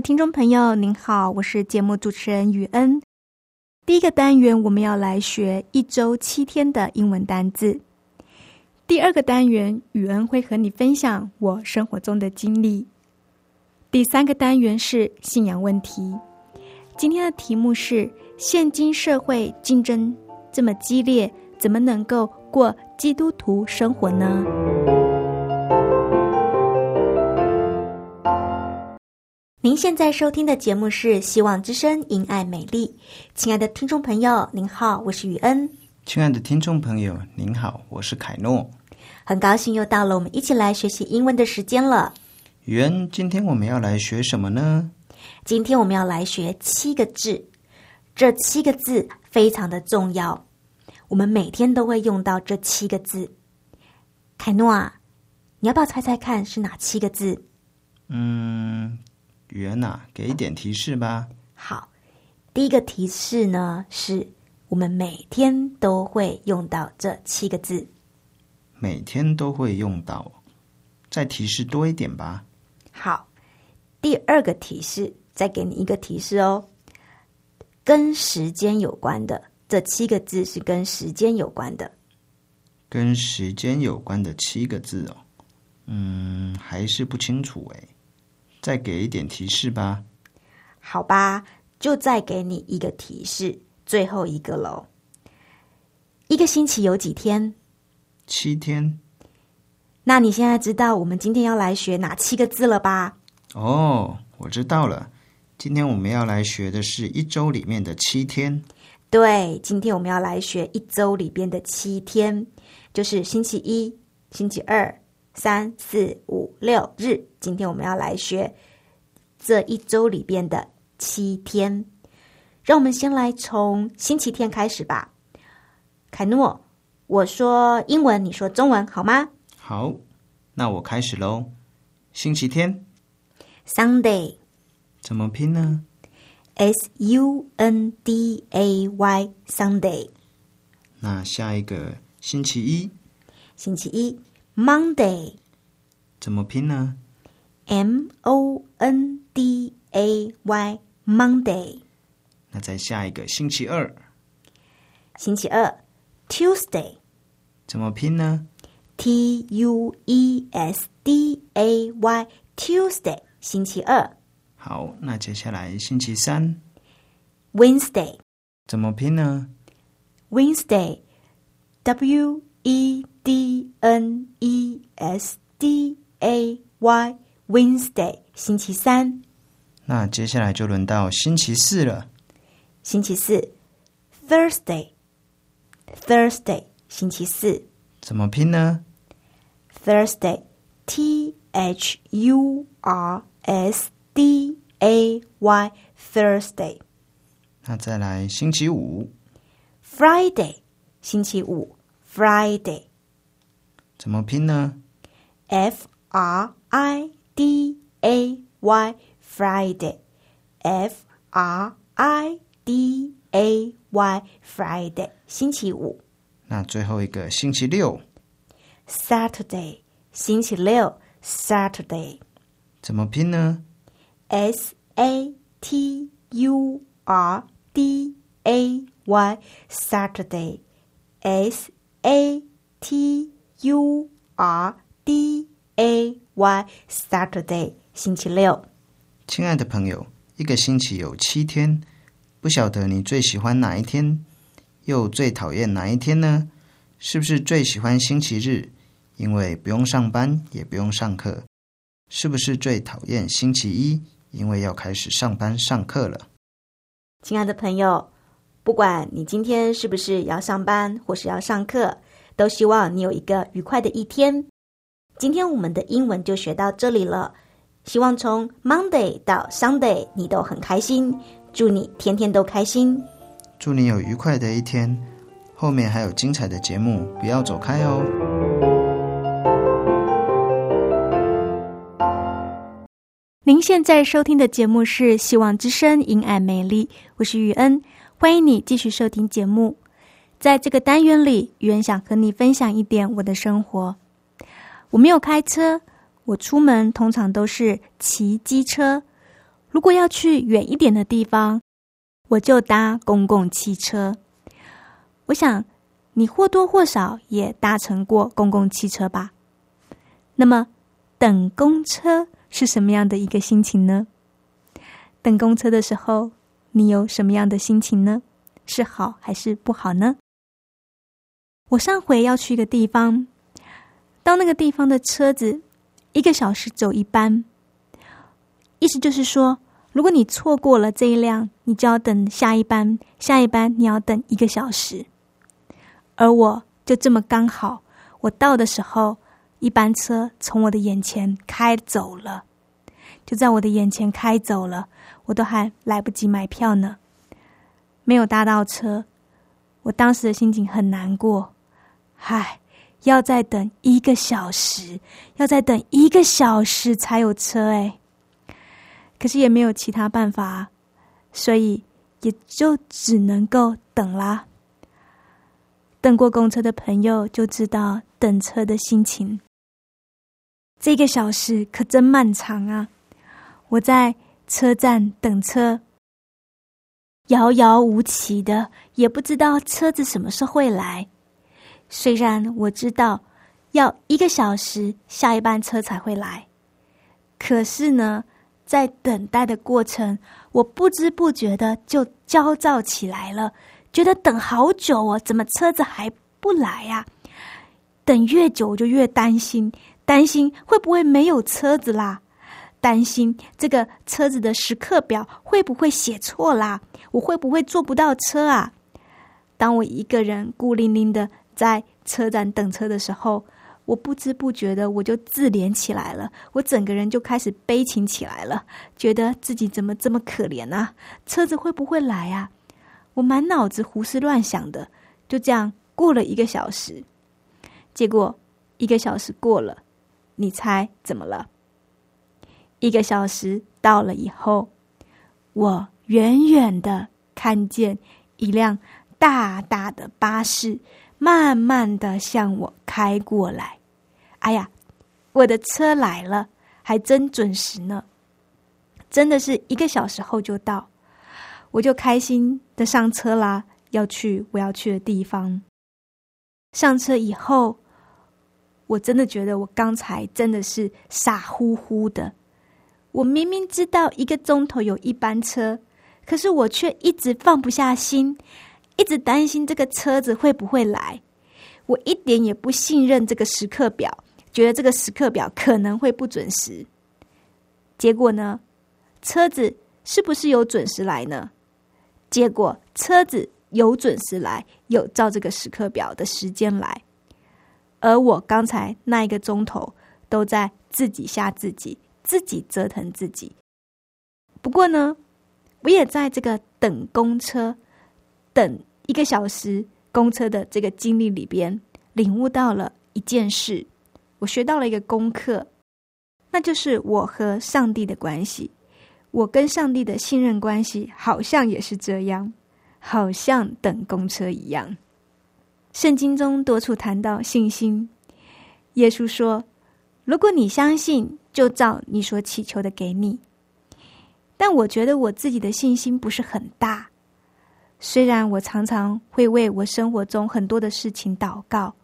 听众朋友，您好，我是节目主持人雨恩。第一个单元我们要来学一周七天的英文单字。第二个单元，雨恩会和你分享我生活中的经历。第三个单元是信仰问题。今天的题目是：现今社会竞争这么激烈，怎么能够过基督徒生活呢？您现在收听的节目是《希望之声·因爱美丽》。亲爱的听众朋友，您好，我是雨恩。亲爱的听众朋友，您好，我是凯诺。很高兴又到了我们一起来学习英文的时间了。雨恩，今天我们要来学什么呢？今天我们要来学七个字，这七个字非常的重要，我们每天都会用到这七个字。凯诺啊，你要不要猜猜看是哪七个字？嗯。语言呐，给一点提示吧。好，第一个提示呢，是我们每天都会用到这七个字。每天都会用到，再提示多一点吧。好，第二个提示，再给你一个提示哦，跟时间有关的这七个字是跟时间有关的。跟时间有关的七个字哦，嗯，还是不清楚哎。再给一点提示吧。好吧，就再给你一个提示，最后一个喽。一个星期有几天？七天。那你现在知道我们今天要来学哪七个字了吧？哦，我知道了。今天我们要来学的是一周里面的七天。对，今天我们要来学一周里边的七天，就是星期一、星期二。三四五六日，今天我们要来学这一周里边的七天。让我们先来从星期天开始吧。凯诺，我说英文，你说中文，好吗？好，那我开始喽。星期天，Sunday，怎么拼呢？S U N D A Y，Sunday。那下一个星期一，星期一。Monday，怎么拼呢？M O N D A Y，Monday。那再下一个星期二。星期二，Tuesday，怎么拼呢？T U E S D A Y，Tuesday，星期二。好，那接下来星期三，Wednesday，怎么拼呢？Wednesday，W E。D N E S D A Y Wednesday 星期三，那接下来就轮到星期四了。星期四 Thursday Thursday 星期四怎么拼呢？Thursday T H U R S D A Y Thursday。那再来星期五 Friday 星期五 Friday。怎么拼呢？F R I D A Y Friday，F R I D A Y Friday，星期五。那最后一个星期六，Saturday，星期六，Saturday。怎么拼呢？S A T U R D A Y Saturday，S A T U R D A Y，Saturday，星期六。亲爱的朋友，一个星期有七天，不晓得你最喜欢哪一天，又最讨厌哪一天呢？是不是最喜欢星期日，因为不用上班，也不用上课？是不是最讨厌星期一，因为要开始上班上课了？亲爱的朋友，不管你今天是不是要上班或是要上课，都希望你有一个愉快的一天。今天我们的英文就学到这里了。希望从 Monday 到 Sunday 你都很开心，祝你天天都开心，祝你有愉快的一天。后面还有精彩的节目，不要走开哦。您现在收听的节目是《希望之声·因爱美丽》，我是雨恩，欢迎你继续收听节目。在这个单元里，雨恩想和你分享一点我的生活。我没有开车。我出门通常都是骑机车，如果要去远一点的地方，我就搭公共汽车。我想你或多或少也搭乘过公共汽车吧？那么等公车是什么样的一个心情呢？等公车的时候，你有什么样的心情呢？是好还是不好呢？我上回要去一个地方，到那个地方的车子。一个小时走一班，意思就是说，如果你错过了这一辆，你就要等下一班，下一班你要等一个小时。而我就这么刚好，我到的时候，一班车从我的眼前开走了，就在我的眼前开走了，我都还来不及买票呢，没有搭到车，我当时的心情很难过，唉。要再等一个小时，要再等一个小时才有车哎！可是也没有其他办法，所以也就只能够等啦。等过公车的朋友就知道等车的心情。这个小时可真漫长啊！我在车站等车，遥遥无期的，也不知道车子什么时候会来。虽然我知道要一个小时下一班车才会来，可是呢，在等待的过程，我不知不觉的就焦躁起来了，觉得等好久哦，怎么车子还不来呀？等越久我就越担心，担心会不会没有车子啦？担心这个车子的时刻表会不会写错啦？我会不会坐不到车啊？当我一个人孤零零的。在车站等车的时候，我不知不觉的我就自怜起来了，我整个人就开始悲情起来了，觉得自己怎么这么可怜啊？车子会不会来啊？我满脑子胡思乱想的，就这样过了一个小时。结果一个小时过了，你猜怎么了？一个小时到了以后，我远远的看见一辆大大的巴士。慢慢的向我开过来，哎呀，我的车来了，还真准时呢，真的是一个小时后就到，我就开心的上车啦，要去我要去的地方。上车以后，我真的觉得我刚才真的是傻乎乎的，我明明知道一个钟头有一班车，可是我却一直放不下心。一直担心这个车子会不会来，我一点也不信任这个时刻表，觉得这个时刻表可能会不准时。结果呢，车子是不是有准时来呢？结果车子有准时来，有照这个时刻表的时间来，而我刚才那一个钟头都在自己吓自己，自己折腾自己。不过呢，我也在这个等公车。等一个小时公车的这个经历里边，领悟到了一件事，我学到了一个功课，那就是我和上帝的关系，我跟上帝的信任关系好像也是这样，好像等公车一样。圣经中多处谈到信心，耶稣说：“如果你相信，就照你所祈求的给你。”但我觉得我自己的信心不是很大。虽然我常常会为我生活中很多的事情祷告，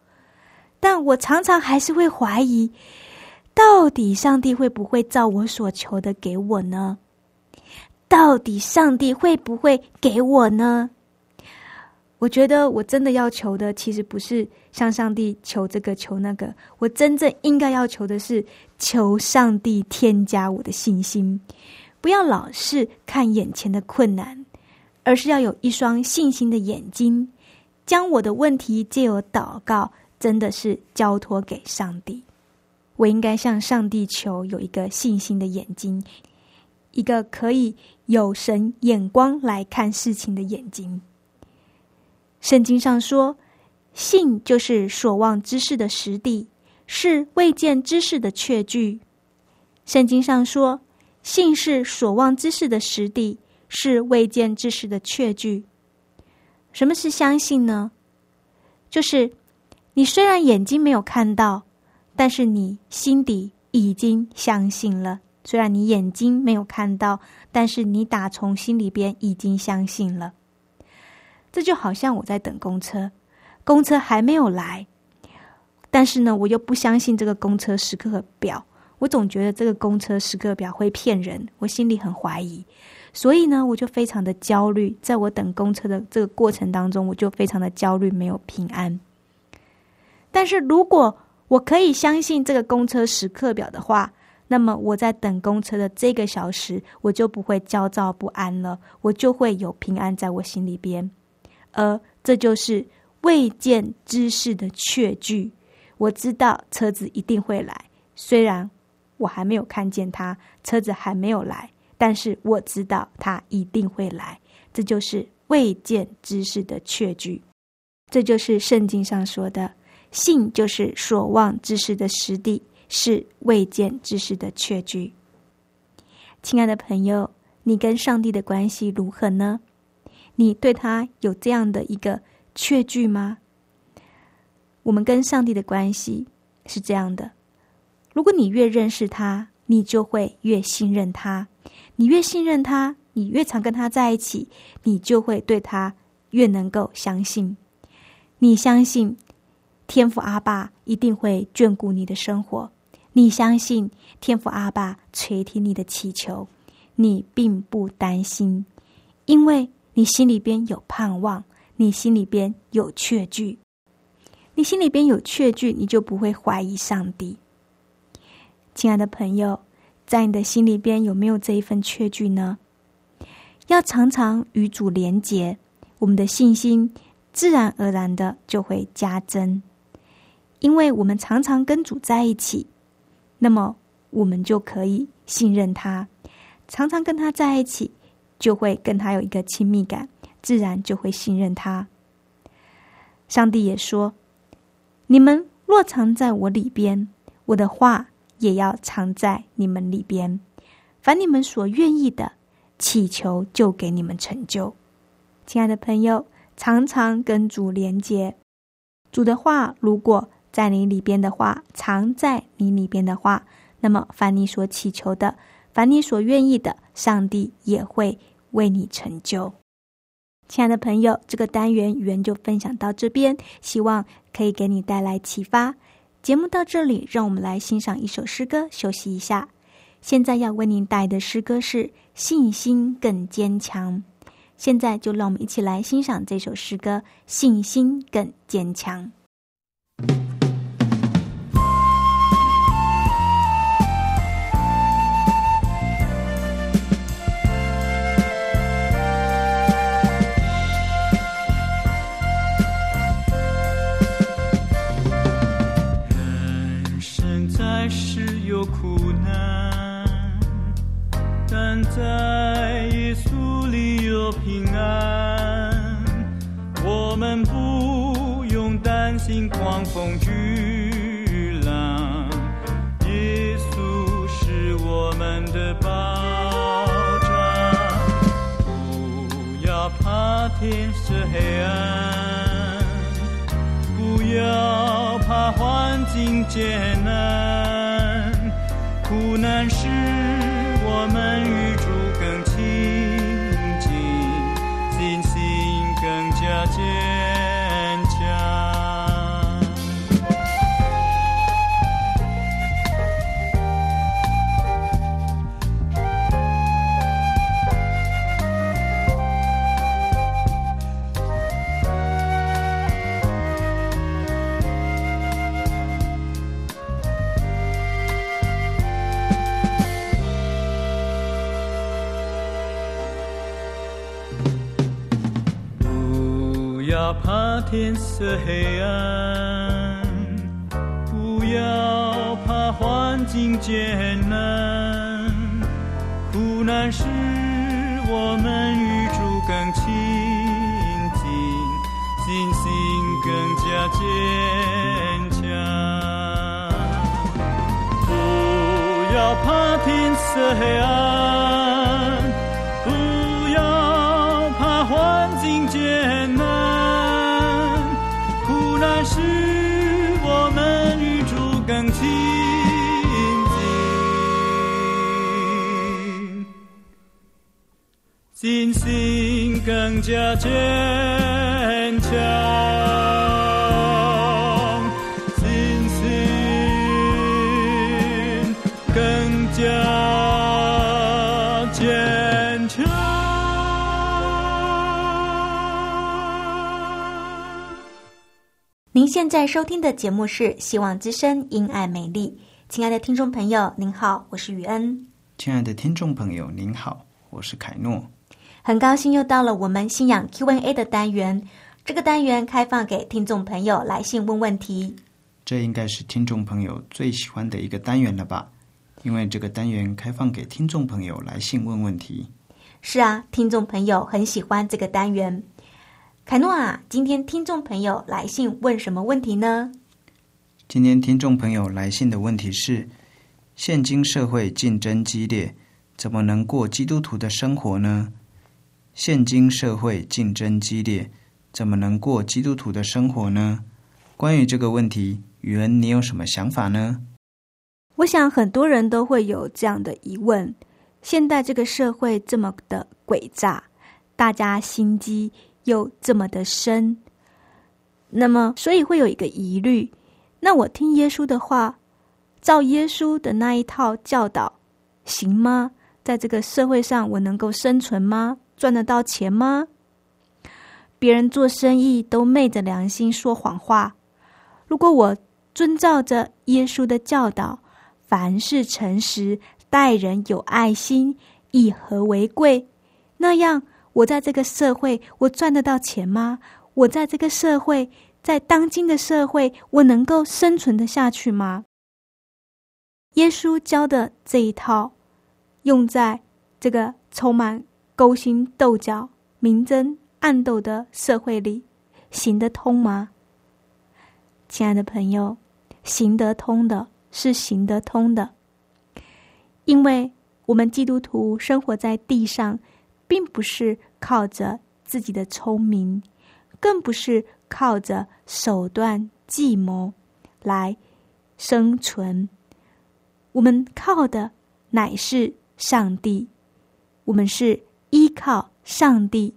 但我常常还是会怀疑，到底上帝会不会照我所求的给我呢？到底上帝会不会给我呢？我觉得我真的要求的，其实不是向上帝求这个求那个，我真正应该要求的是求上帝添加我的信心，不要老是看眼前的困难，而是要有一双信心的眼睛，将我的问题借由祷告，真的是交托给上帝。我应该向上帝求有一个信心的眼睛，一个可以有神眼光来看事情的眼睛。圣经上说：“信就是所望之事的实底，是未见之事的确据。”圣经上说：“信是所望之事的实底，是未见之事的确据。”什么是相信呢？就是你虽然眼睛没有看到，但是你心底已经相信了。虽然你眼睛没有看到，但是你打从心里边已经相信了。这就好像我在等公车，公车还没有来，但是呢，我又不相信这个公车时刻表，我总觉得这个公车时刻表会骗人，我心里很怀疑，所以呢，我就非常的焦虑。在我等公车的这个过程当中，我就非常的焦虑，没有平安。但是如果我可以相信这个公车时刻表的话，那么我在等公车的这个小时，我就不会焦躁不安了，我就会有平安在我心里边。而这就是未见之事的确据。我知道车子一定会来，虽然我还没有看见他，车子还没有来，但是我知道他一定会来。这就是未见之事的确据。这就是圣经上说的：“信就是所望之事的实地，是未见之事的确据。”亲爱的朋友，你跟上帝的关系如何呢？你对他有这样的一个确据吗？我们跟上帝的关系是这样的：如果你越认识他，你就会越信任他；你越信任他，你越常跟他在一起，你就会对他越能够相信。你相信天父阿爸一定会眷顾你的生活，你相信天父阿爸垂听你的祈求，你并不担心，因为。你心里边有盼望，你心里边有确据，你心里边有确据，你就不会怀疑上帝。亲爱的朋友，在你的心里边有没有这一份确据呢？要常常与主连结，我们的信心自然而然的就会加增，因为我们常常跟主在一起，那么我们就可以信任他，常常跟他在一起。就会跟他有一个亲密感，自然就会信任他。上帝也说：“你们若藏在我里边，我的话也要藏在你们里边。凡你们所愿意的，祈求就给你们成就。”亲爱的朋友，常常跟主连接，主的话如果在你里边的话，藏在你里边的话，那么凡你所祈求的，凡你所愿意的，上帝也会。为你成就，亲爱的朋友，这个单元语言就分享到这边，希望可以给你带来启发。节目到这里，让我们来欣赏一首诗歌，休息一下。现在要为您带的诗歌是《信心更坚强》。现在就让我们一起来欣赏这首诗歌《信心更坚强》。心狂风巨浪。耶稣是我们的保障，不要怕天色黑暗，不要怕环境艰难，苦难使我们与主。更亲近，信心更加坚要怕天色黑暗，不要怕环境艰难，苦难使我们与主更亲近，信心更加坚强。不要怕天色黑暗，心更加坚强。心更加坚强。您现在收听的节目是《希望之声·因爱美丽》。亲爱的听众朋友，您好，我是雨恩，亲爱的听众朋友，您好，我是凯诺。很高兴又到了我们信仰 Q&A 的单元。这个单元开放给听众朋友来信问问题。这应该是听众朋友最喜欢的一个单元了吧？因为这个单元开放给听众朋友来信问问题。是啊，听众朋友很喜欢这个单元。凯诺啊，今天听众朋友来信问什么问题呢？今天听众朋友来信的问题是：现今社会竞争激烈，怎么能过基督徒的生活呢？现今社会竞争激烈，怎么能过基督徒的生活呢？关于这个问题，宇恩，你有什么想法呢？我想很多人都会有这样的疑问：现在这个社会这么的诡诈，大家心机又这么的深，那么所以会有一个疑虑：那我听耶稣的话，照耶稣的那一套教导行吗？在这个社会上，我能够生存吗？赚得到钱吗？别人做生意都昧着良心说谎话，如果我遵照着耶稣的教导，凡事诚实，待人有爱心，以和为贵，那样我在这个社会，我赚得到钱吗？我在这个社会，在当今的社会，我能够生存得下去吗？耶稣教的这一套，用在这个充满勾心斗角、明争暗斗的社会里，行得通吗？亲爱的朋友，行得通的是行得通的，因为我们基督徒生活在地上，并不是靠着自己的聪明，更不是靠着手段计谋来生存。我们靠的乃是上帝，我们是依靠上帝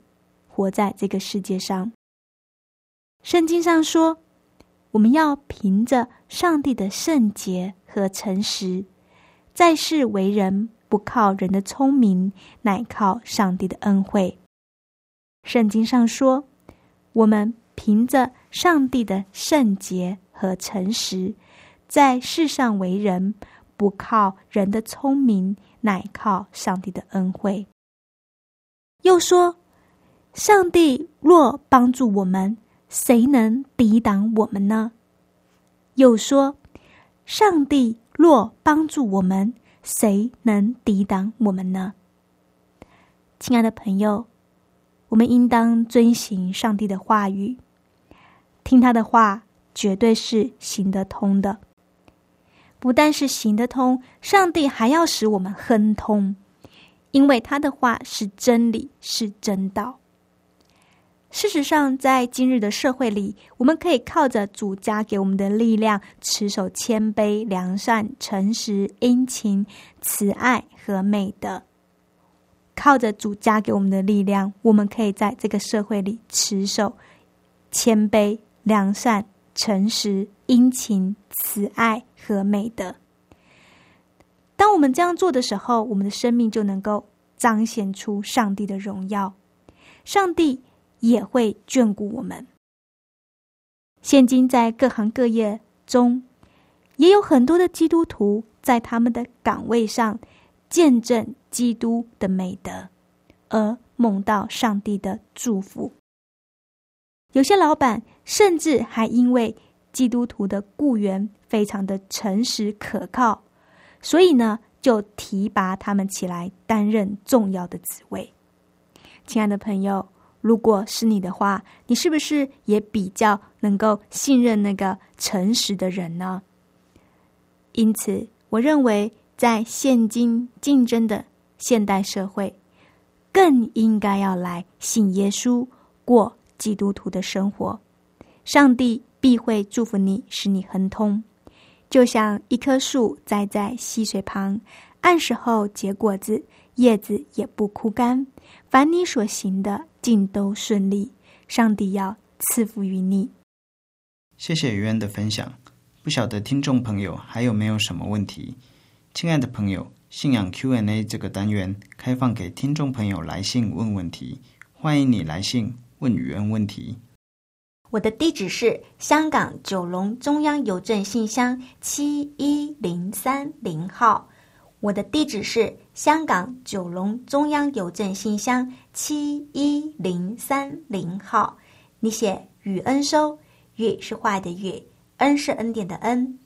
活在这个世界上。圣经上说，我们要凭着上帝的圣洁和诚实，在世为人，不靠人的聪明，乃靠上帝的恩惠。圣经上说，我们凭着上帝的圣洁和诚实，在世上为人。不靠人的聪明，乃靠上帝的恩惠。又说：“上帝若帮助我们，谁能抵挡我们呢？”又说：“上帝若帮助我们，谁能抵挡我们呢？”亲爱的朋友，我们应当遵行上帝的话语，听他的话，绝对是行得通的。不但是行得通，上帝还要使我们亨通，因为他的话是真理，是真道。事实上，在今日的社会里，我们可以靠着主加给我们的力量，持守谦卑、良善、诚实、殷勤、慈爱和美德。靠着主加给我们的力量，我们可以在这个社会里持守谦卑、良善、诚实、殷勤、慈爱和美德。我们这样做的时候，我们的生命就能够彰显出上帝的荣耀，上帝也会眷顾我们。现今在各行各业中，也有很多的基督徒在他们的岗位上见证基督的美德，而蒙到上帝的祝福。有些老板甚至还因为基督徒的雇员非常的诚实可靠。所以呢，就提拔他们起来担任重要的职位。亲爱的朋友，如果是你的话，你是不是也比较能够信任那个诚实的人呢？因此，我认为在现今竞争的现代社会，更应该要来信耶稣，过基督徒的生活。上帝必会祝福你，使你亨通。就像一棵树栽在溪水旁，按时候结果子，叶子也不枯干。凡你所行的，尽都顺利。上帝要赐福于你。谢谢于恩的分享。不晓得听众朋友还有没有什么问题？亲爱的朋友，信仰 Q&A 这个单元开放给听众朋友来信问问题，欢迎你来信问于恩问题。我的地址是香港九龙中央邮政信箱七一零三零号。我的地址是香港九龙中央邮政信箱七一零三零号。你写雨恩收，雨是坏的雨，恩是恩典的恩。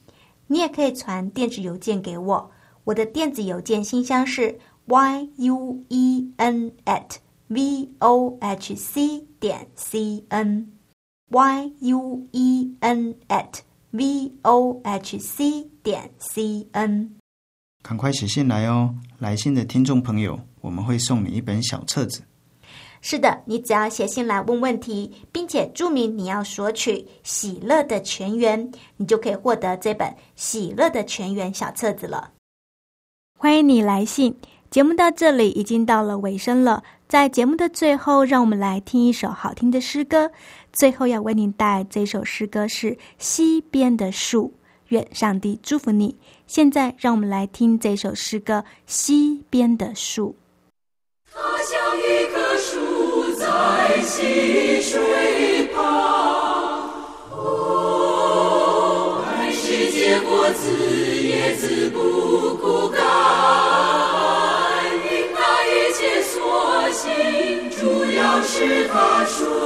你也可以传电子邮件给我，我的电子邮件信箱是 y u e n at v o h c 点 c n。Y u e n at v o h c 点 c n，赶快写信来哦！来信的听众朋友，我们会送你一本小册子。是的，你只要写信来问问题，并且注明你要索取喜乐的全员，你就可以获得这本喜乐的全员小册子了。欢迎你来信。节目到这里已经到了尾声了，在节目的最后，让我们来听一首好听的诗歌。最后要为您带来这首诗歌是《西边的树》，愿上帝祝福你。现在让我们来听这首诗歌《西边的树》。它像一棵树在溪水旁，哦，还是结果子，叶子不枯干。因那一切所行，主要是它顺。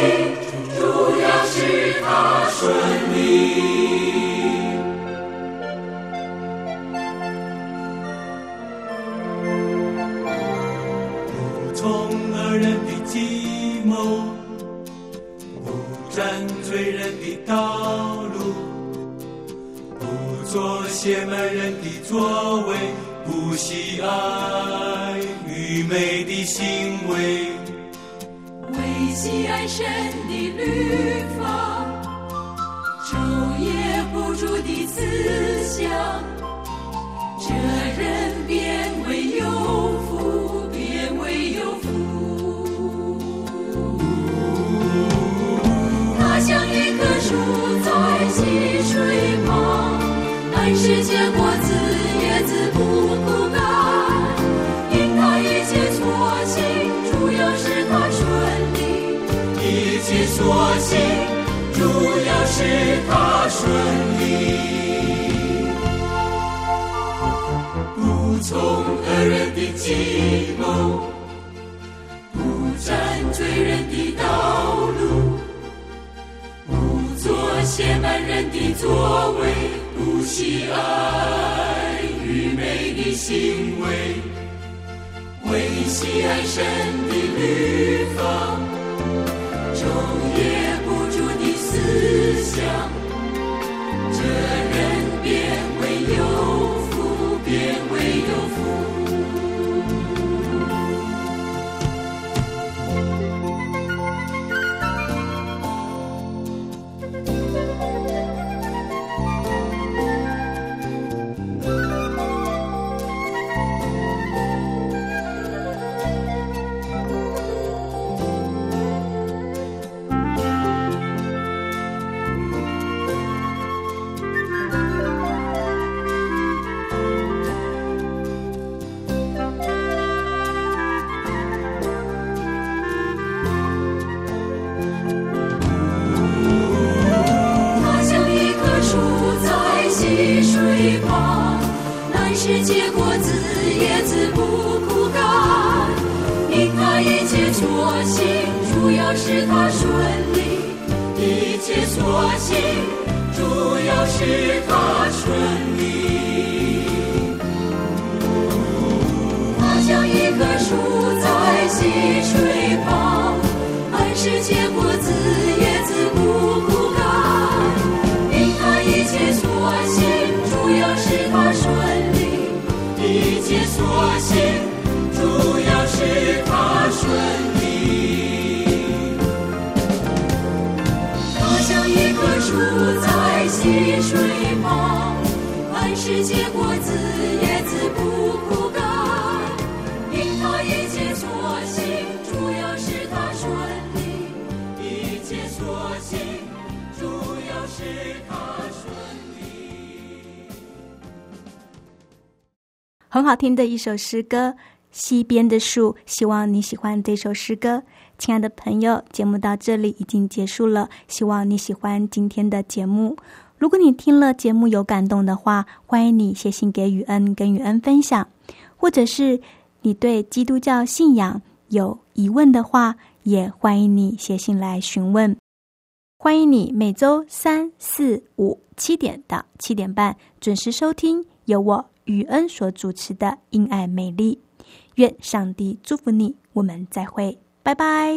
主要是他顺利不从恶人的计谋不沾罪人的道路不做邪门人的作为不喜爱愚昧的行为。喜爱神的律法，昼夜不住的思想，这所行，主要是他顺利。不从恶人的计谋，不占罪人的道路，不做亵慢人的作为，不喜爱愚昧的行为，唯喜爱神的律法。这世结果子叶子不枯干，因他一切所行，主要是他顺利。一切所行，主要是他顺利。他像一棵树在溪水旁，暗示结果子叶子不枯干，因他一切所行，主要是他顺利。切所行，主要使他顺利。他像一棵树在溪水旁，按时结果子，叶子不很好听的一首诗歌《溪边的树》，希望你喜欢这首诗歌。亲爱的朋友，节目到这里已经结束了，希望你喜欢今天的节目。如果你听了节目有感动的话，欢迎你写信给雨恩，跟雨恩分享，或者是你对基督教信仰有疑问的话，也欢迎你写信来询问。欢迎你每周三、四、五七点到七点半准时收听由我雨恩所主持的《因爱美丽》。愿上帝祝福你，我们再会，拜拜。